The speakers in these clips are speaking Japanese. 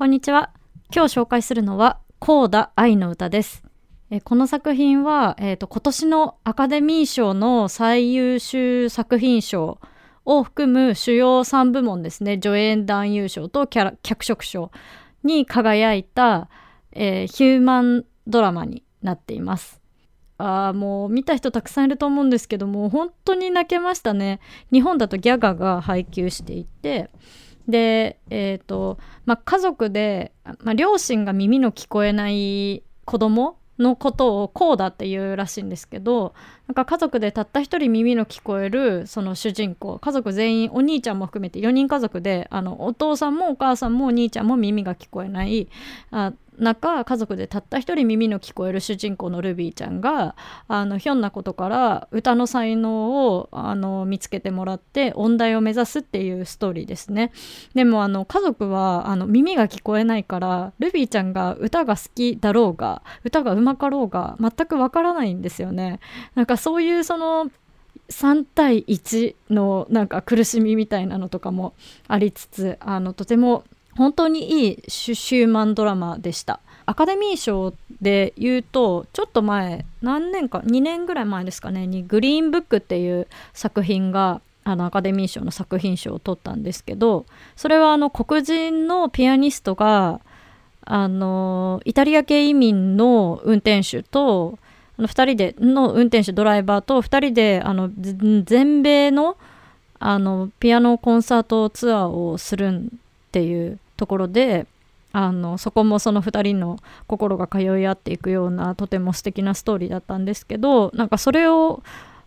こんにちは。今日紹介するのは、コーダ愛の歌です。えこの作品は、えーと、今年のアカデミー賞の最優秀作品賞を含む主要3部門ですね、助演男優賞とキャラ脚色賞に輝いた、えー、ヒューマンドラマになっています。あもう見た人たくさんいると思うんですけども本当に泣けましたね。日本だとギャガが配給していてで、え、ー、と、まあ、家族で、まあ、両親が耳の聞こえない子供のことをこうだっていうらしいんですけどなんか家族でたった一人耳の聞こえるその主人公家族全員お兄ちゃんも含めて4人家族であのお父さんもお母さんもお兄ちゃんも耳が聞こえないあ中家族でたった一人耳の聞こえる主人公のルビーちゃんがあのひょんなことから歌の才能をあの見つけてもらって音大を目指すっていうストーリーですね。でもあの家族はあの耳が聞こえないからルビーちゃんが歌が好きだろうが歌がうまかろうが全くわからないんですよね。なんかそういうその3対1のなんか苦しみみたいなのとかもありつつあのとても本当にいいシューマンドラマでした。アカデミー賞で言うとちょっと前何年か2年ぐらい前ですかねに「グリーンブック」っていう作品があのアカデミー賞の作品賞を取ったんですけどそれはあの黒人のピアニストがあのイタリア系移民の運転手とあの2人での運転手ドライバーと2人であの全米のあのピアノコンサートツアーをするんっていうところであのそこもその2人の心が通い合っていくようなとても素敵なストーリーだったんですけどなんかそれを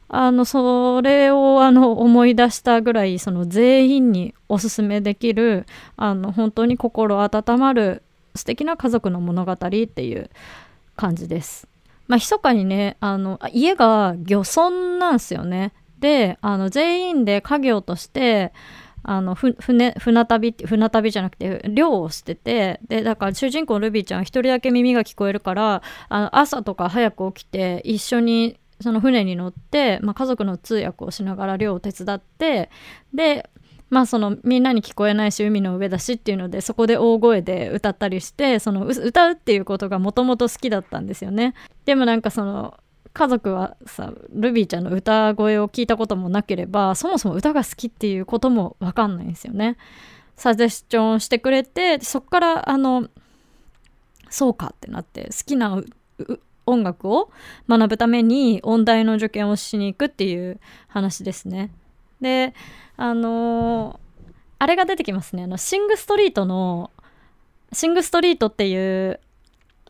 あのそれをあの思い出したぐらいその全員におすすめできるあの本当に心温まる素敵な家族の物語っていう感じです。まあ密かにねあの家が漁村なんですよね。であの全員で家業としてあの船船旅って船旅じゃなくて漁をしててでだから主人公ルビーちゃん一人だけ耳が聞こえるからあの朝とか早く起きて一緒にその船に乗って、まあ、家族の通訳をしながら漁を手伝ってでまあそのみんなに聞こえないし海の上だしっていうのでそこで大声で歌ったりしてその歌うっていうことがもともと好きだったんですよね。でもなんかその家族はさルビーちゃんの歌声を聞いたこともなければそもそも歌が好きっていうことも分かんないんですよね。サジェスチョンしてくれてそっからあのそうかってなって好きな音楽を学ぶために音大の受験をしに行くっていう話ですね。であのー、あれが出てきますねあのシング・ストリートのシング・ストリートっていう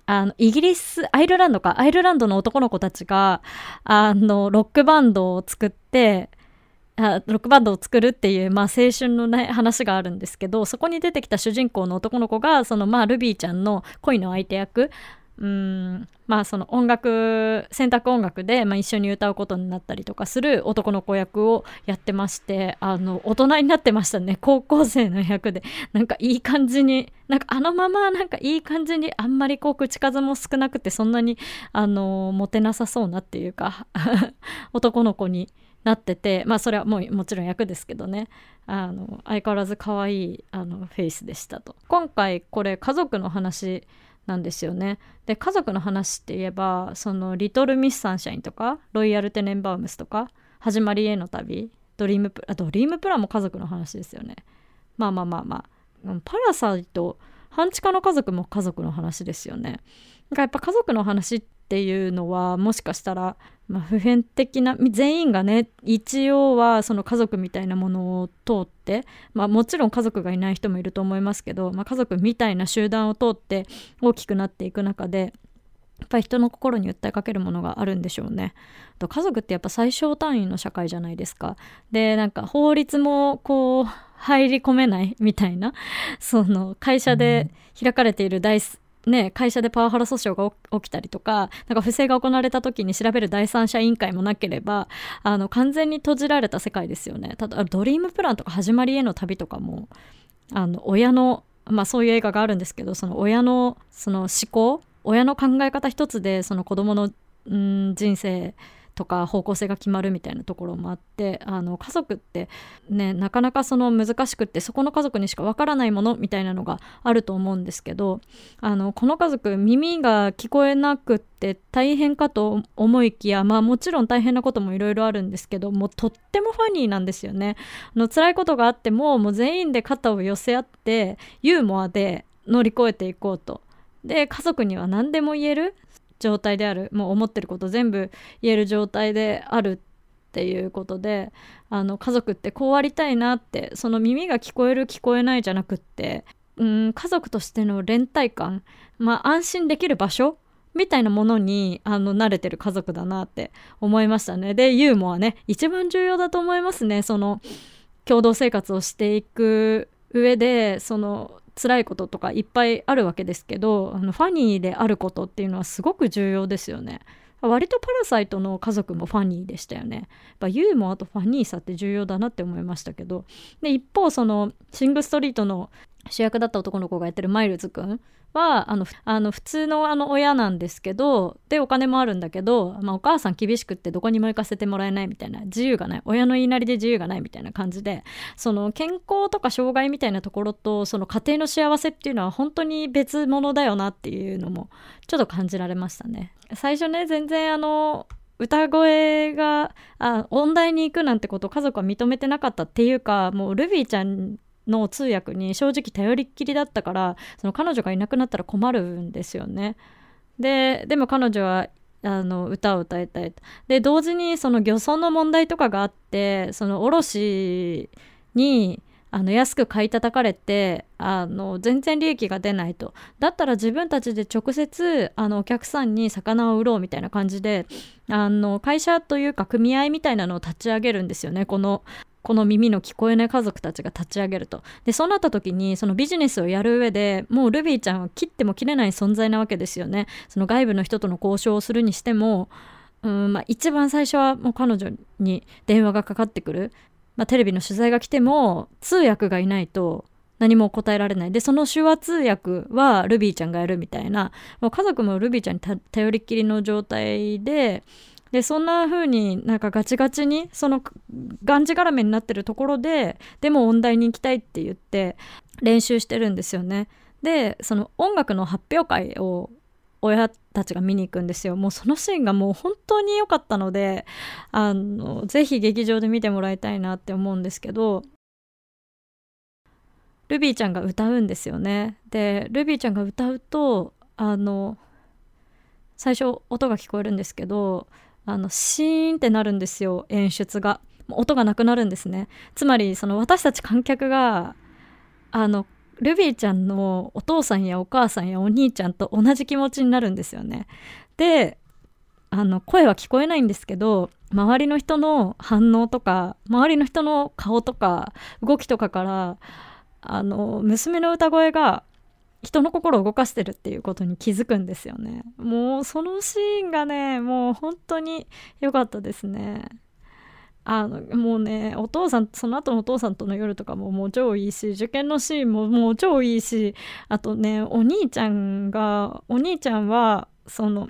あの、イギリス、アイルランドか、アイルランドの男の子たちが、あの、ロックバンドを作って、あロックバンドを作るっていう、まあ、青春の、ね、話があるんですけどそこに出てきた主人公の男の子がその、まあ、ルビーちゃんの恋の相手役うん。まあその音楽選択音楽で、まあ、一緒に歌うことになったりとかする男の子役をやってましてあの大人になってましたね。高校生の役で。なんかいい感じになんかあのままなんかいい感じにあんまりこう口数も少なくてそんなにあのモテなさそうなっていうか 男の子になっててまあそれはもうもちろん役ですけどね。あの相変わらず可愛いあのフェイスでしたと。今回これ家族の話なんですよね。で家族の話って言えばその「リトル・ミス・サンシャイン」とか「ロイヤル・テネンバウムス」とか「始まりへの旅」ドリームプあドリームプランも家族の話ですよね。まあまあまあまあパラサイト半地下の家族も家族の話ですよね。なんかやっぱ家族の話っていうのはもしかしたら、まあ、普遍的な全員がね一応はその家族みたいなものを通って、まあ、もちろん家族がいない人もいると思いますけど、まあ、家族みたいな集団を通って大きくなっていく中でやっぱり人の心に訴えかけるものがあるんでしょうね。と家族ってやっぱ最小単位の社会じゃないですか。でなんか法律もこう入り込めないみたいなその会社で開かれている大ね、会社でパワハラ訴訟が起きたりとか、なんか不正が行われた時に調べる第三者委員会もなければ、あの、完全に閉じられた世界ですよね。ただ、ドリームプランとか始まりへの旅とかも、あの、親の、まあそういう映画があるんですけど、その親の、その思考、親の考え方一つで、その子供の、ん、人生とか方向性が決まるみたいなところもあってあの家族ってねなかなかその難しくってそこの家族にしかわからないものみたいなのがあると思うんですけどあのこの家族耳が聞こえなくって大変かと思いきやまあもちろん大変なこともいろいろあるんですけどもうとってもファニーなんですよね。あの辛いことがあってももう全員で肩を寄せ合ってユーモアで乗り越えていこうと。で家族には何でも言える状態であるもう思ってること全部言える状態であるっていうことであの家族ってこうありたいなってその耳が聞こえる聞こえないじゃなくってうん家族としての連帯感まあ安心できる場所みたいなものにあの慣れてる家族だなって思いましたね。でユーモアね一番重要だと思いますね。その共同生活をしていく上でその辛いこととかいっぱいあるわけですけどあのファニーであることっていうのはすごく重要ですよね。割とパラサイトの家族もファニーでしたよね。やっぱユーモアとファニーさって重要だなって思いましたけどで一方そのシング・ストリートの主役だった男の子がやってるマイルズくんはあのあの普通のあの親なんですけどでお金もあるんだけど、まあ、お母さん厳しくってどこにも行かせてもらえないみたいな自由がない親の言いなりで自由がないみたいな感じでその健康とか障害みたいなところとその家庭の幸せっていうのは本当に別物だよなっていうのもちょっと感じられましたね。最初ね全然あの歌声があ音大に行くなんてことを家族は認めてなかったっていうかもうルビーちゃんの通訳に正直頼りっきりだったからその彼女がいなくなったら困るんですよね。ででも彼女はあの歌を歌いたいで同時にその漁村の問題とかがあってその卸にあの安く買い叩かれてあの全然利益が出ないとだったら自分たちで直接あのお客さんに魚を売ろうみたいな感じであの会社というか組合みたいなのを立ち上げるんですよねこのこの耳の聞こえない家族たちが立ち上げると。で、そうなった時に、そのビジネスをやる上でもうルビーちゃんは切っても切れない存在なわけですよね。その外部の人との交渉をするにしても、うんまあ、一番最初はもう彼女に電話がかかってくる。まあ、テレビの取材が来ても、通訳がいないと何も答えられない。で、その手話通訳はルビーちゃんがやるみたいな、もう家族もルビーちゃんに頼りっきりの状態で、でそんな風になんかガチガチにそのがんじがらめになってるところででも音大に行きたいって言って練習してるんですよね。でその音楽の発表会を親たちが見に行くんですよ。もうそのシーンがもう本当に良かったのであのぜひ劇場で見てもらいたいなって思うんですけどルビーちゃんが歌うんですよね。でルビーちゃんが歌うとあの最初音が聞こえるんですけどあのシーンってなるんですよ演出が。音がなくなるんですね。つまりその私たち観客があのルビーちゃんのお父さんやお母さんやお兄ちゃんと同じ気持ちになるんですよね。であの声は聞こえないんですけど周りの人の反応とか周りの人の顔とか動きとかからあの娘の歌声が人の心を動かしてるっていうことに気づくんですよね。もうそのシーンがねもう本当に良かったですね。あのもうねお父さんその後のお父さんとの夜とかももう超いいし受験のシーンももう超いいしあとねお兄ちゃんがお兄ちゃんはその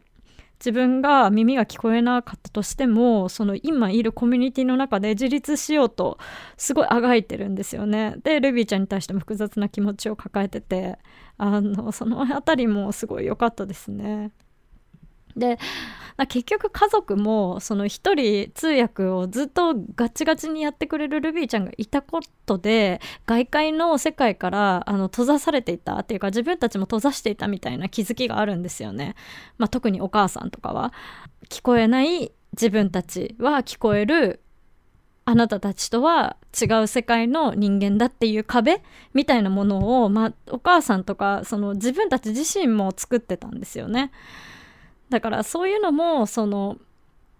自分が耳が聞こえなかったとしてもその今いるコミュニティの中で自立しようとすごいあがいてるんですよね。でルビーちゃんに対しても複雑な気持ちを抱えててあのその辺りもすごい良かったですね。で結局家族もその一人通訳をずっとガチガチにやってくれるルビーちゃんがいたことで外界の世界からあの閉ざされていたっていうか自分たちも閉ざしていたみたいな気づきがあるんですよね。まあ、特にお母さんとかは聞こえない自分たちは聞こえるあなたたちとは違う世界の人間だっていう壁みたいなものを、まあ、お母さんとかその自分たち自身も作ってたんですよね。だからそういうのもその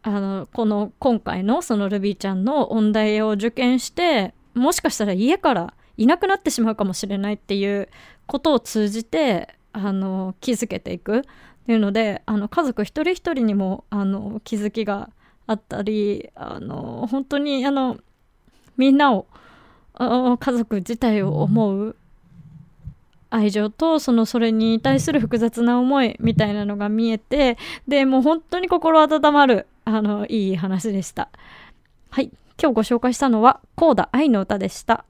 あのこの今回のそのルビーちゃんの音大を受験してもしかしたら家からいなくなってしまうかもしれないっていうことを通じてあの気づけていくっていうのであの家族一人一人にもあの気づきがあったりあの本当にあのみんなを家族自体を思う愛情とそのそれに対する複雑な思いみたいなのが見えてでもう本当に心温まるあのいい話でした。はい。今日ご紹介したのは「コーダ愛の歌」でした。